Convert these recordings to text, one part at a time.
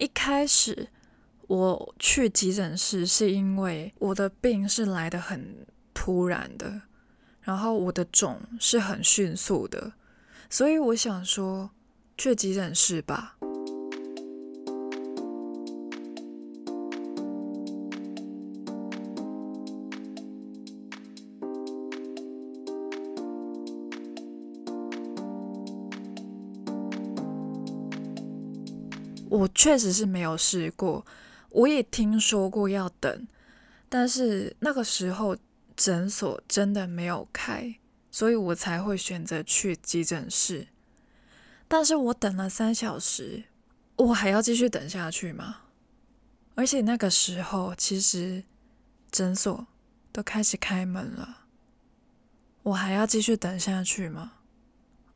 一开始我去急诊室是因为我的病是来的很突然的，然后我的肿是很迅速的，所以我想说去急诊室吧。我确实是没有试过，我也听说过要等，但是那个时候诊所真的没有开，所以我才会选择去急诊室。但是我等了三小时，我还要继续等下去吗？而且那个时候其实诊所都开始开门了，我还要继续等下去吗？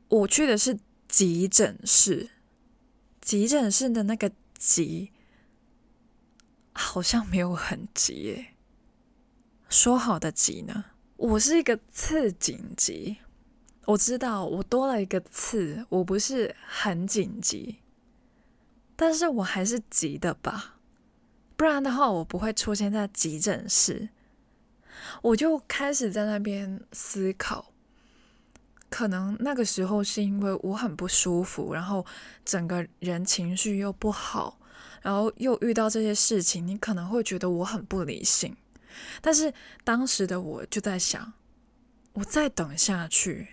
我去的是急诊室。急诊室的那个急，好像没有很急耶。说好的急呢？我是一个次紧急，我知道我多了一个次，我不是很紧急，但是我还是急的吧？不然的话，我不会出现在急诊室。我就开始在那边思考。可能那个时候是因为我很不舒服，然后整个人情绪又不好，然后又遇到这些事情，你可能会觉得我很不理性。但是当时的我就在想，我再等下去，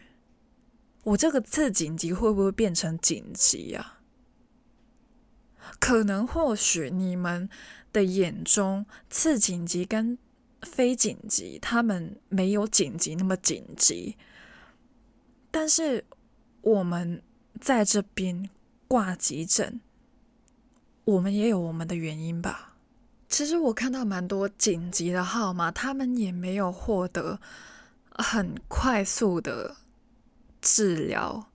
我这个次紧急会不会变成紧急啊？可能或许你们的眼中次紧急跟非紧急，他们没有紧急那么紧急。但是我们在这边挂急诊，我们也有我们的原因吧。其实我看到蛮多紧急的号码，他们也没有获得很快速的治疗，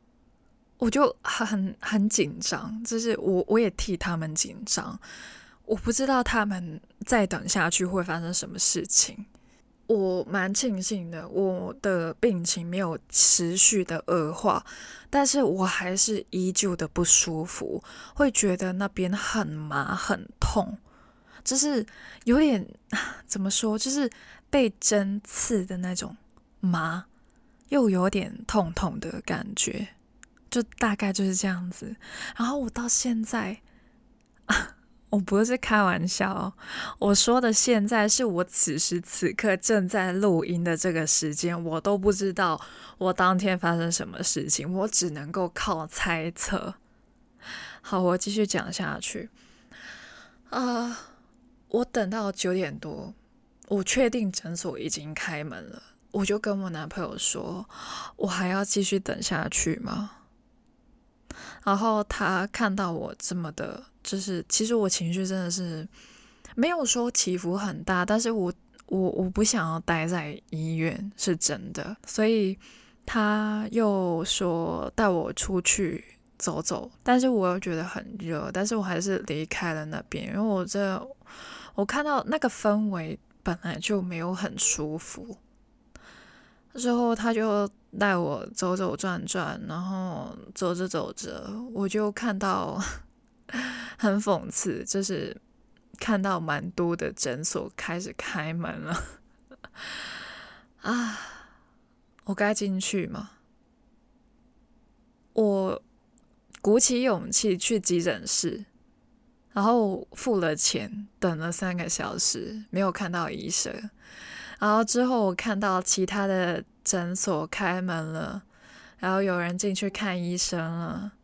我就很很紧张，就是我我也替他们紧张，我不知道他们再等下去会发生什么事情。我蛮庆幸的，我的病情没有持续的恶化，但是我还是依旧的不舒服，会觉得那边很麻很痛，就是有点 怎么说，就是被针刺的那种麻，又有点痛痛的感觉，就大概就是这样子。然后我到现在。我不是开玩笑，我说的现在是我此时此刻正在录音的这个时间，我都不知道我当天发生什么事情，我只能够靠猜测。好，我继续讲下去。啊、我等到九点多，我确定诊所已经开门了，我就跟我男朋友说：“我还要继续等下去吗？”然后他看到我这么的，就是其实我情绪真的是没有说起伏很大，但是我我我不想要待在医院，是真的，所以他又说带我出去走走，但是我又觉得很热，但是我还是离开了那边，因为我这我看到那个氛围本来就没有很舒服。之后他就带我走走转转，然后走着走着，我就看到 很讽刺，就是看到蛮多的诊所开始开门了啊！我该进去吗？我鼓起勇气去急诊室，然后付了钱，等了三个小时，没有看到医生。然后之后我看到其他的诊所开门了，然后有人进去看医生了，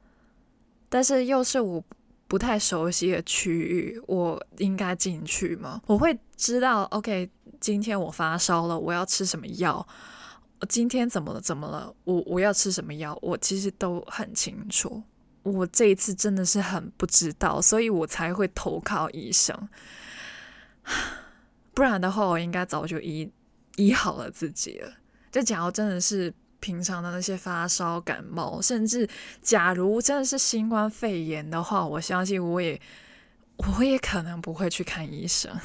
但是又是我不太熟悉的区域，我应该进去吗？我会知道，OK，今天我发烧了，我要吃什么药？今天怎么了？怎么了？我我要吃什么药？我其实都很清楚。我这一次真的是很不知道，所以我才会投靠医生。不然的话，我应该早就医医好了自己了。就假如真的是平常的那些发烧、感冒，甚至假如真的是新冠肺炎的话，我相信我也我也可能不会去看医生。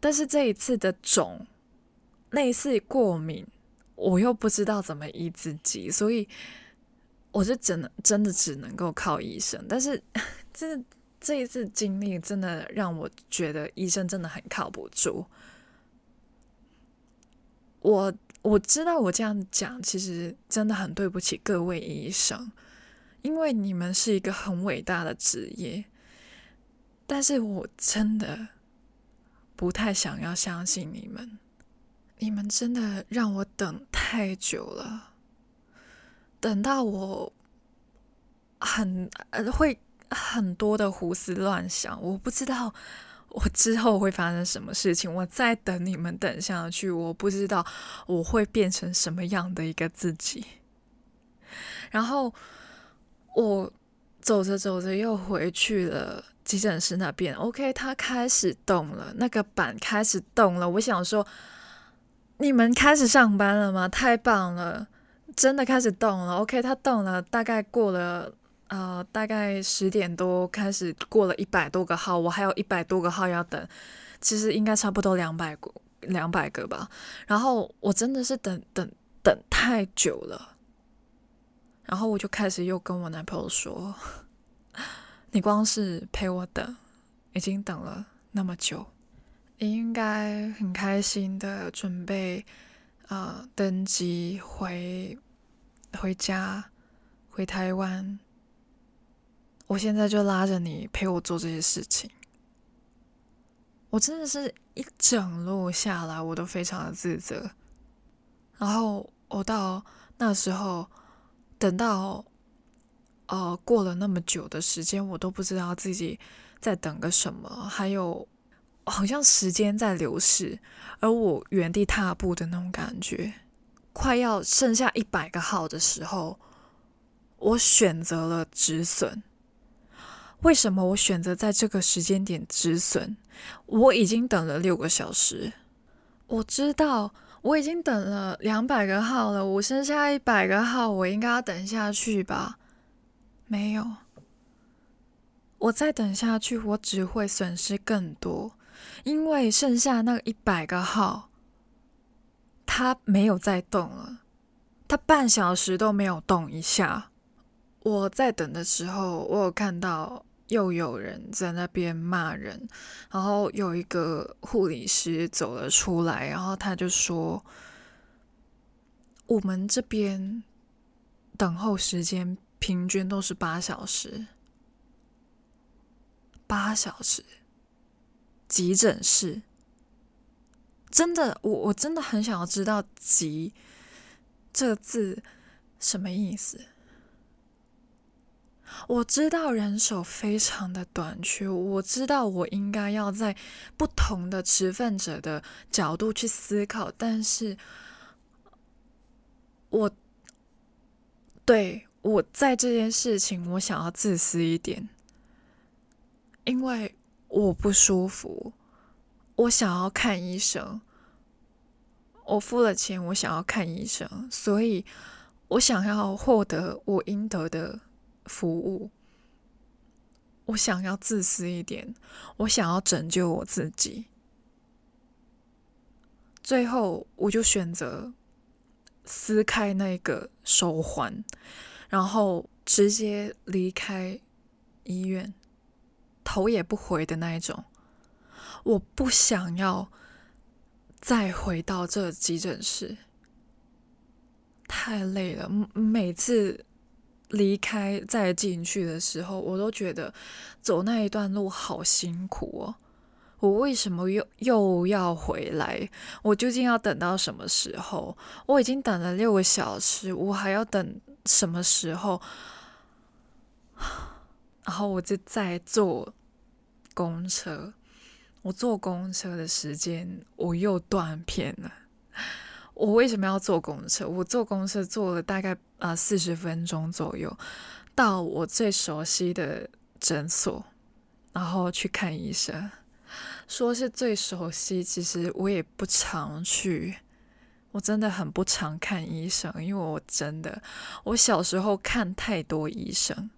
但是这一次的肿，类似过敏，我又不知道怎么医自己，所以我是真的真的只能够靠医生。但是。这这一次经历真的让我觉得医生真的很靠不住。我我知道我这样讲，其实真的很对不起各位医生，因为你们是一个很伟大的职业，但是我真的不太想要相信你们，你们真的让我等太久了，等到我很呃会。很多的胡思乱想，我不知道我之后会发生什么事情。我在等你们等下去，我不知道我会变成什么样的一个自己。然后我走着走着又回去了急诊室那边。OK，他开始动了，那个板开始动了。我想说，你们开始上班了吗？太棒了，真的开始动了。OK，他动了，大概过了。呃，大概十点多开始，过了一百多个号，我还有一百多个号要等，其实应该差不多两百个，两百个吧。然后我真的是等等等太久了，然后我就开始又跟我男朋友说：“ 你光是陪我等，已经等了那么久，你应该很开心的准备，呃，登机回回家，回台湾。”我现在就拉着你陪我做这些事情，我真的是一整路下来，我都非常的自责。然后我到那时候，等到呃过了那么久的时间，我都不知道自己在等个什么，还有好像时间在流逝，而我原地踏步的那种感觉。快要剩下一百个号的时候，我选择了止损。为什么我选择在这个时间点止损？我已经等了六个小时，我知道我已经等了两百个号了，我剩下一百个号，我应该要等下去吧？没有，我再等下去，我只会损失更多，因为剩下那一百个号，它没有再动了，它半小时都没有动一下。我在等的时候，我有看到。又有人在那边骂人，然后有一个护理师走了出来，然后他就说：“我们这边等候时间平均都是八小时，八小时，急诊室，真的，我我真的很想要知道‘急’这个字什么意思。”我知道人手非常的短缺，我知道我应该要在不同的持份者的角度去思考，但是我对我在这件事情，我想要自私一点，因为我不舒服，我想要看医生，我付了钱，我想要看医生，所以我想要获得我应得的。服务，我想要自私一点，我想要拯救我自己，最后我就选择撕开那个手环，然后直接离开医院，头也不回的那一种。我不想要再回到这急诊室，太累了，每次。离开再进去的时候，我都觉得走那一段路好辛苦哦。我为什么又又要回来？我究竟要等到什么时候？我已经等了六个小时，我还要等什么时候？然后我就在坐公车，我坐公车的时间我又断片了。我为什么要坐公车？我坐公车坐了大概啊四十分钟左右，到我最熟悉的诊所，然后去看医生。说是最熟悉，其实我也不常去，我真的很不常看医生，因为我真的我小时候看太多医生。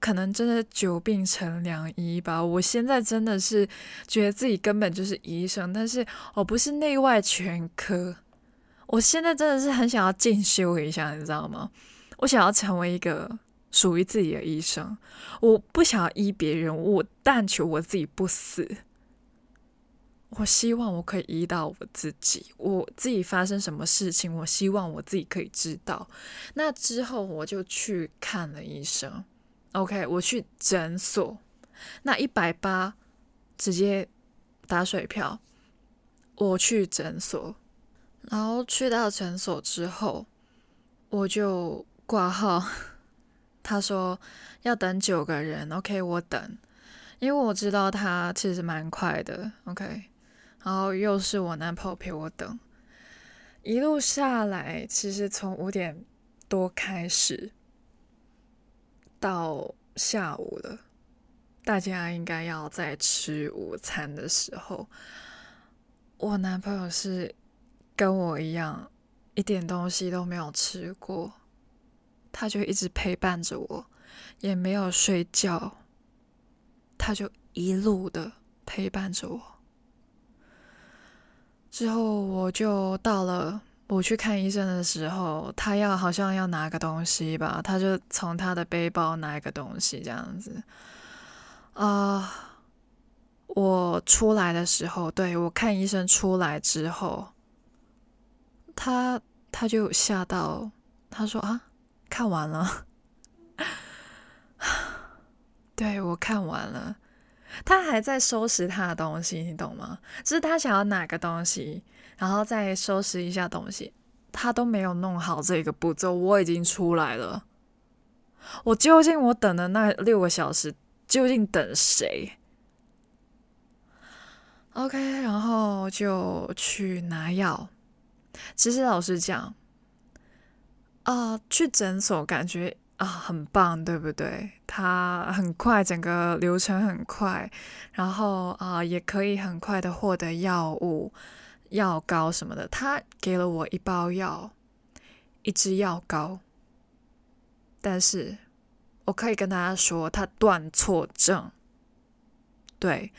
可能真的久病成良医吧。我现在真的是觉得自己根本就是医生，但是我不是内外全科。我现在真的是很想要进修一下，你知道吗？我想要成为一个属于自己的医生。我不想要医别人，我但求我自己不死。我希望我可以医到我自己，我自己发生什么事情，我希望我自己可以知道。那之后我就去看了医生。OK，我去诊所，那一百八直接打水漂。我去诊所，然后去到诊所之后，我就挂号。他说要等九个人，OK，我等，因为我知道他其实蛮快的，OK。然后又是我男朋友陪我等，一路下来，其实从五点多开始到下午了，大家应该要在吃午餐的时候，我男朋友是跟我一样，一点东西都没有吃过，他就一直陪伴着我，也没有睡觉，他就一路的陪伴着我。之后我就到了，我去看医生的时候，他要好像要拿个东西吧，他就从他的背包拿一个东西这样子。啊、我出来的时候，对，我看医生出来之后，他他就吓到，他说啊，看完了，对，我看完了。他还在收拾他的东西，你懂吗？就是他想要拿个东西，然后再收拾一下东西，他都没有弄好这个步骤。我已经出来了，我究竟我等的那六个小时，究竟等谁？OK，然后就去拿药。其实老实讲，啊、去诊所感觉。啊，很棒，对不对？它很快，整个流程很快，然后啊，也可以很快的获得药物、药膏什么的。他给了我一包药，一支药膏，但是我可以跟大家说，他断错症。对，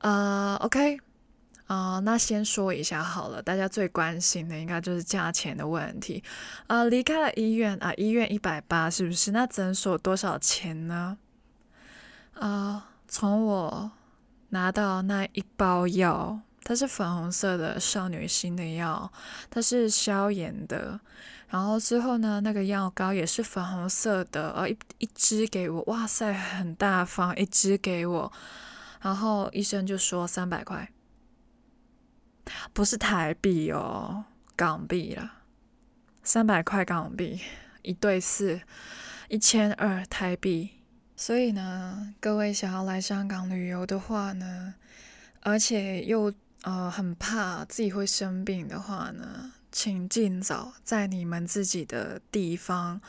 呃，OK。啊、那先说一下好了，大家最关心的应该就是价钱的问题。呃，离开了医院啊、医院一百八是不是？那诊所多少钱呢？啊、从我拿到那一包药，它是粉红色的少女心的药，它是消炎的。然后之后呢，那个药膏也是粉红色的，呃，一一支给我，哇塞，很大方，一支给我。然后医生就说三百块。不是台币哦，港币了，三百块港币，一对四，一千二台币。所以呢，各位想要来香港旅游的话呢，而且又呃很怕自己会生病的话呢，请尽早在你们自己的地方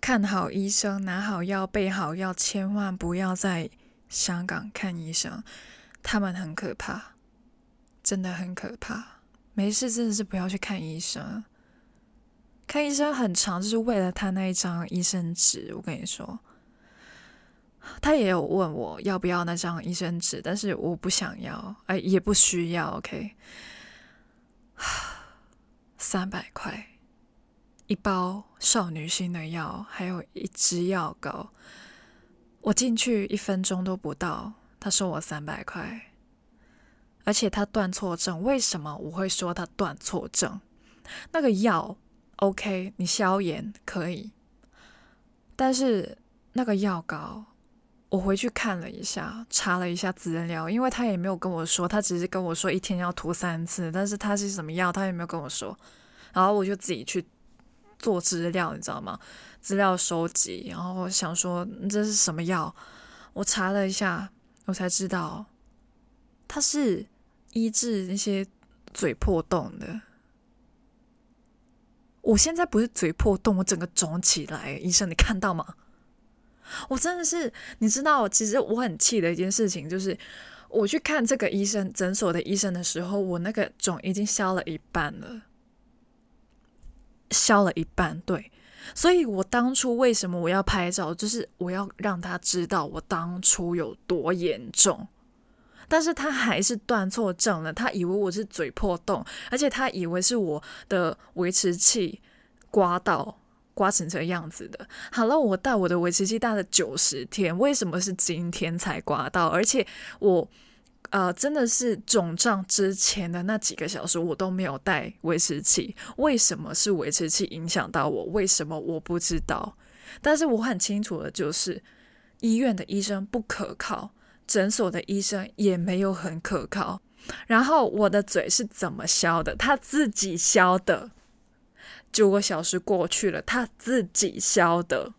看好医生，拿好药，备好药，千万不要在香港看医生，他们很可怕。真的很可怕，没事真的是不要去看医生。看医生很长，就是为了他那一张医生纸。我跟你说，他也有问我要不要那张医生纸，但是我不想要，哎，也不需要。OK，三百块一包少女心的药，还有一支药膏。我进去一分钟都不到，他收我三百块。而且他断错症，为什么我会说他断错症？那个药，OK，你消炎可以，但是那个药膏，我回去看了一下，查了一下资料，因为他也没有跟我说，他只是跟我说一天要涂三次，但是他是什么药，他也没有跟我说，然后我就自己去做资料，你知道吗？资料收集，然后想说这是什么药，我查了一下，我才知道。它是医治那些嘴破洞的。我现在不是嘴破洞，我整个肿起来。医生，你看到吗？我真的是，你知道，其实我很气的一件事情就是，我去看这个医生诊所的医生的时候，我那个肿已经消了一半了，消了一半。对，所以我当初为什么我要拍照，就是我要让他知道我当初有多严重。但是他还是断错症了，他以为我是嘴破洞，而且他以为是我的维持器刮到刮成这样子的。好了，我戴我的维持器戴了九十天，为什么是今天才刮到？而且我呃真的是肿胀之前的那几个小时，我都没有戴维持器。为什么是维持器影响到我？为什么我不知道？但是我很清楚的就是，医院的医生不可靠，诊所的医生也没有很可靠。然后我的嘴是怎么消的？他自己消的。九个小时过去了，他自己消的。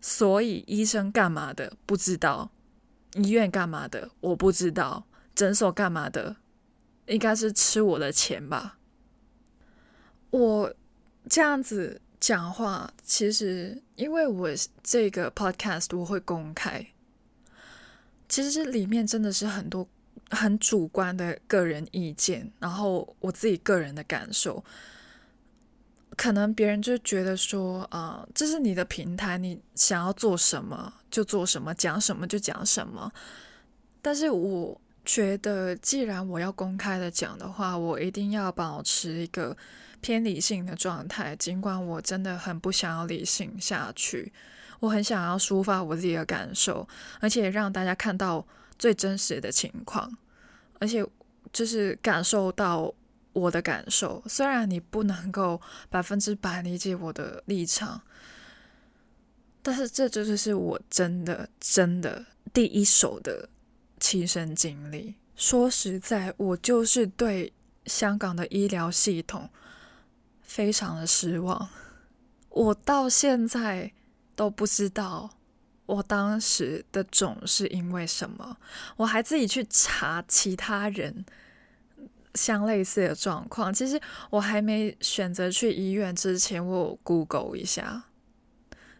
所以医生干嘛的不知道，医院干嘛的我不知道，诊所干嘛的应该是吃我的钱吧。我这样子讲话，其实因为我这个 podcast 我会公开，其实里面真的是很多很主观的个人意见，然后我自己个人的感受。可能别人就觉得说，啊、这是你的平台，你想要做什么就做什么，讲什么就讲什么。但是我觉得，既然我要公开的讲的话，我一定要保持一个偏理性的状态。尽管我真的很不想要理性下去，我很想要抒发我自己的感受，而且让大家看到最真实的情况，而且就是感受到。我的感受，虽然你不能够百分之百理解我的立场，但是这就是我真的真的第一手的亲身经历。说实在，我就是对香港的医疗系统非常的失望。我到现在都不知道我当时的肿是因为什么，我还自己去查其他人。相类似的状况，其实我还没选择去医院之前，我 Google 一下，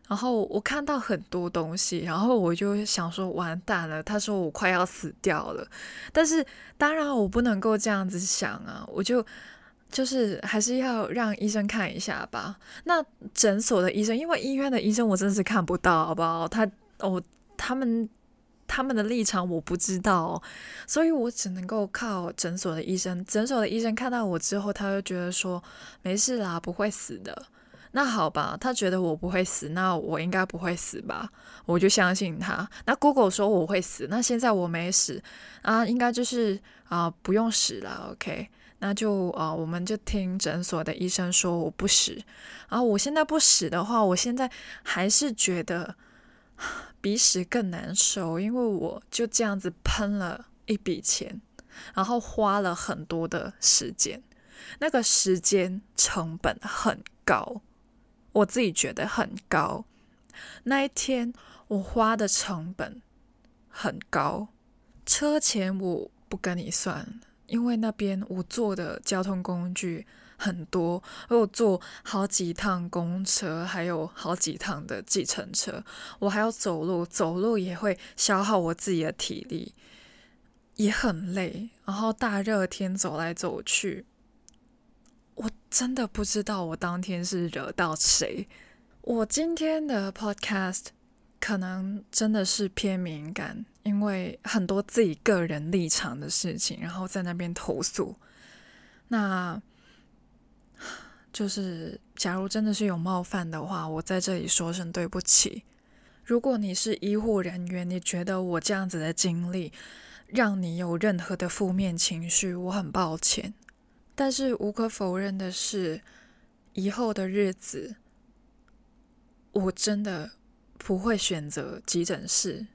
然后我看到很多东西，然后我就想说完蛋了，他说我快要死掉了，但是当然我不能够这样子想啊，我就就是还是要让医生看一下吧。那诊所的医生，因为医院的医生我真的是看不到，好不好？他哦，他们。他们的立场我不知道，所以我只能够靠诊所的医生。诊所的医生看到我之后，他就觉得说没事啦，不会死的。那好吧，他觉得我不会死，那我应该不会死吧？我就相信他。那 Google 说我会死，那现在我没死啊，应该就是啊、不用死了。OK，那就啊、呃、我们就听诊所的医生说我不死。啊我现在不死的话，我现在还是觉得。比死更难受，因为我就这样子喷了一笔钱，然后花了很多的时间，那个时间成本很高，我自己觉得很高。那一天我花的成本很高，车钱我不跟你算，因为那边我坐的交通工具。很多，我坐好几趟公车，还有好几趟的计程车，我还要走路，走路也会消耗我自己的体力，也很累。然后大热天走来走去，我真的不知道我当天是惹到谁。我今天的 podcast 可能真的是偏敏感，因为很多自己个人立场的事情，然后在那边投诉。那。就是，假如真的是有冒犯的话，我在这里说声对不起。如果你是医护人员，你觉得我这样子的经历让你有任何的负面情绪，我很抱歉。但是无可否认的是，以后的日子，我真的不会选择急诊室，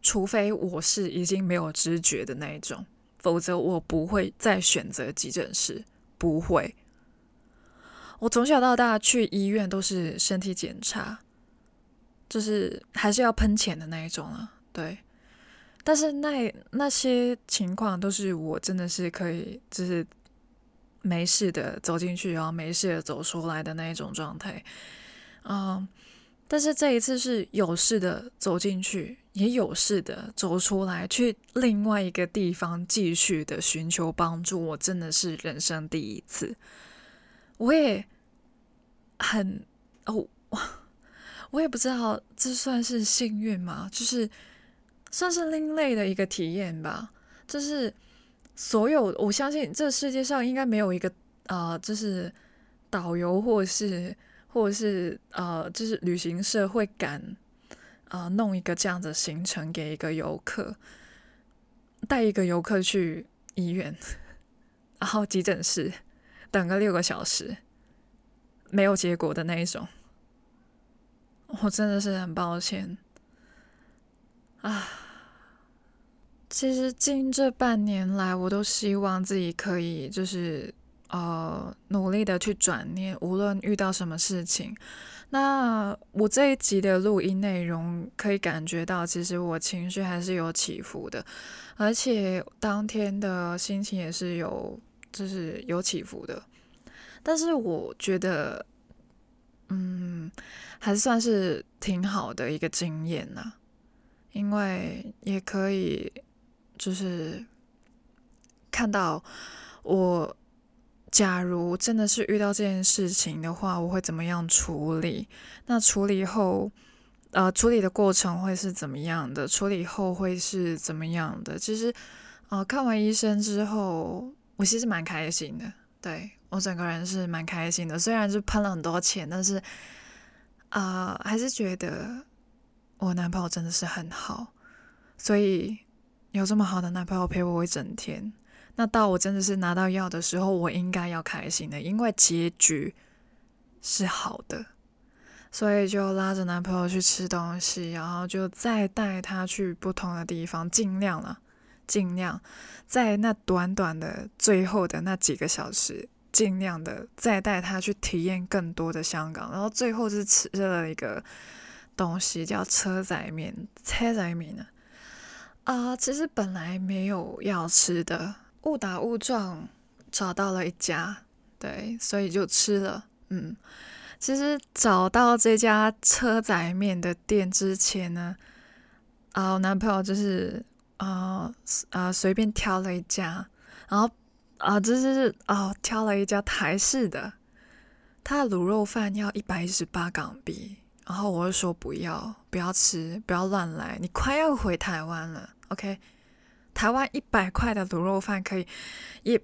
除非我是已经没有知觉的那一种，否则我不会再选择急诊室，不会。我从小到大去医院都是身体检查，就是还是要喷钱的那一种啊。对，但是那那些情况都是我真的是可以，就是没事的走进去，然后没事的走出来的那一种状态。嗯，但是这一次是有事的走进去，也有事的走出来，去另外一个地方继续的寻求帮助，我真的是人生第一次。我也。很哦，我也不知道这算是幸运吗？就是算是另类的一个体验吧。就是所有，我相信这世界上应该没有一个啊、就是导游或是或是呃，就是旅行社会敢啊，弄一个这样的行程给一个游客，带一个游客去医院，然后急诊室等个六个小时，没有结果的那一种。我真的是很抱歉啊！其实近这半年来，我都希望自己可以就是呃努力的去转念，无论遇到什么事情。那我这一集的录音内容可以感觉到，其实我情绪还是有起伏的，而且当天的心情也是有就是有起伏的。但是我觉得，嗯。还算是挺好的一个经验呐，因为也可以就是看到我，假如真的是遇到这件事情的话，我会怎么样处理？那处理后，呃，处理的过程会是怎么样的？处理后会是怎么样的？其实，呃，看完医生之后，我其实蛮开心的，对，我整个人是蛮开心的，虽然是喷了很多钱，但是。啊还是觉得我男朋友真的是很好，所以有这么好的男朋友陪我一整天。那到我真的是拿到药的时候，我应该要开心的，因为结局是好的。所以就拉着男朋友去吃东西，然后就再带他去不同的地方，尽量了，尽量在那短短的最后的那几个小时。尽量的再带他去体验更多的香港，然后最后是吃了一个东西叫车仔面，车仔面呢，啊，其实本来没有要吃的，误打误撞找到了一家，对，所以就吃了。嗯，其实找到这家车仔面的店之前呢，啊，我男朋友就是啊啊随便挑了一家，然后。啊，这是哦，挑了一家台式的，他的卤肉饭要一百一十八港币，然后我就说不要，不要吃，不要乱来，你快要回台湾了，OK？台湾一百块的卤肉饭可以，一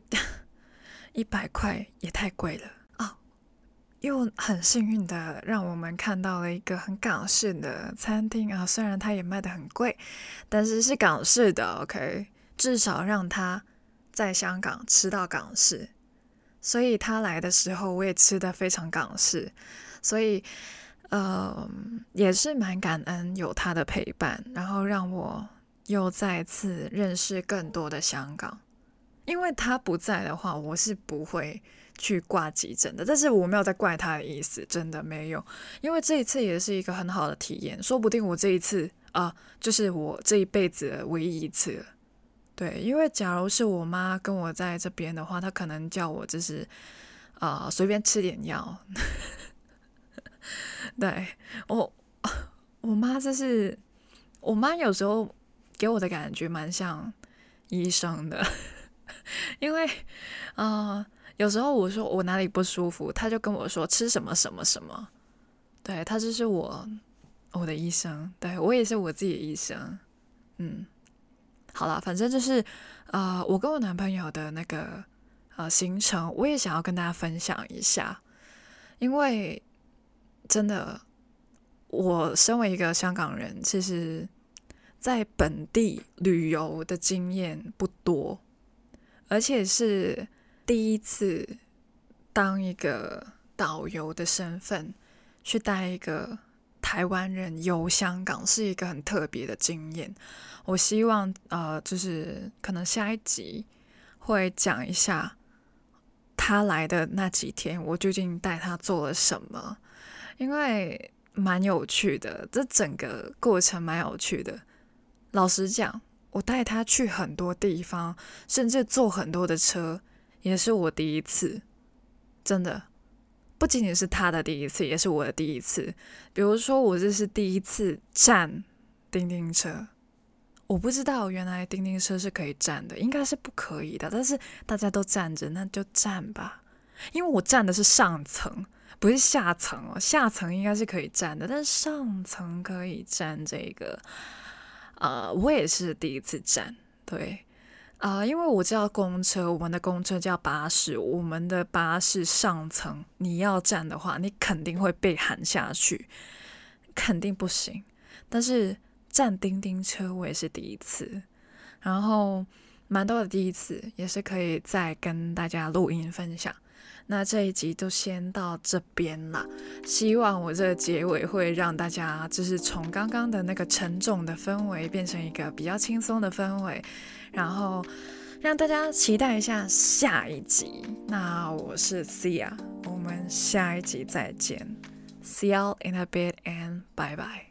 一百块也太贵了啊！又很幸运的让我们看到了一个很港式的餐厅啊，虽然它也卖得很贵，但是是港式的，OK？至少让它。在香港吃到港式，所以他来的时候我也吃的非常港式，所以呃也是蛮感恩有他的陪伴，然后让我又再次认识更多的香港。因为他不在的话，我是不会去挂急诊的。但是我没有在怪他的意思，真的没有，因为这一次也是一个很好的体验，说不定我这一次啊，就是我这一辈子唯一一次。对，因为假如是我妈跟我在这边的话，她可能叫我就是啊、呃、随便吃点药。对，我我妈就是我妈有时候给我的感觉蛮像医生的，因为啊、呃、有时候我说我哪里不舒服，她就跟我说吃什么什么什么。对，她就是我我的医生，对，我也是我自己的医生，嗯。好了，反正就是，呃，我跟我男朋友的那个呃行程，我也想要跟大家分享一下，因为真的，我身为一个香港人，其实在本地旅游的经验不多，而且是第一次当一个导游的身份去带一个台湾人游香港，是一个很特别的经验。我希望，呃，就是可能下一集会讲一下他来的那几天，我究竟带他做了什么，因为蛮有趣的，这整个过程蛮有趣的。老实讲，我带他去很多地方，甚至坐很多的车，也是我第一次，真的，不仅仅是他的第一次，也是我的第一次。比如说，我这是第一次站叮叮车。我不知道原来叮叮车是可以站的，应该是不可以的。但是大家都站着，那就站吧。因为我站的是上层，不是下层哦。下层应该是可以站的，但是上层可以站这个。呃，我也是第一次站，对。啊、因为我知道公车，我们的公车叫巴士，我们的巴士上层你要站的话，你肯定会被喊下去，肯定不行。但是站叮叮车我也是第一次，然后蛮多的第一次，也是可以再跟大家录音分享。那这一集就先到这边啦，希望我这个结尾会让大家就是从刚刚的那个沉重的氛围变成一个比较轻松的氛围，然后让大家期待一下下一集。那我是 Sia，我们下一集再见，See you in a bit and bye bye。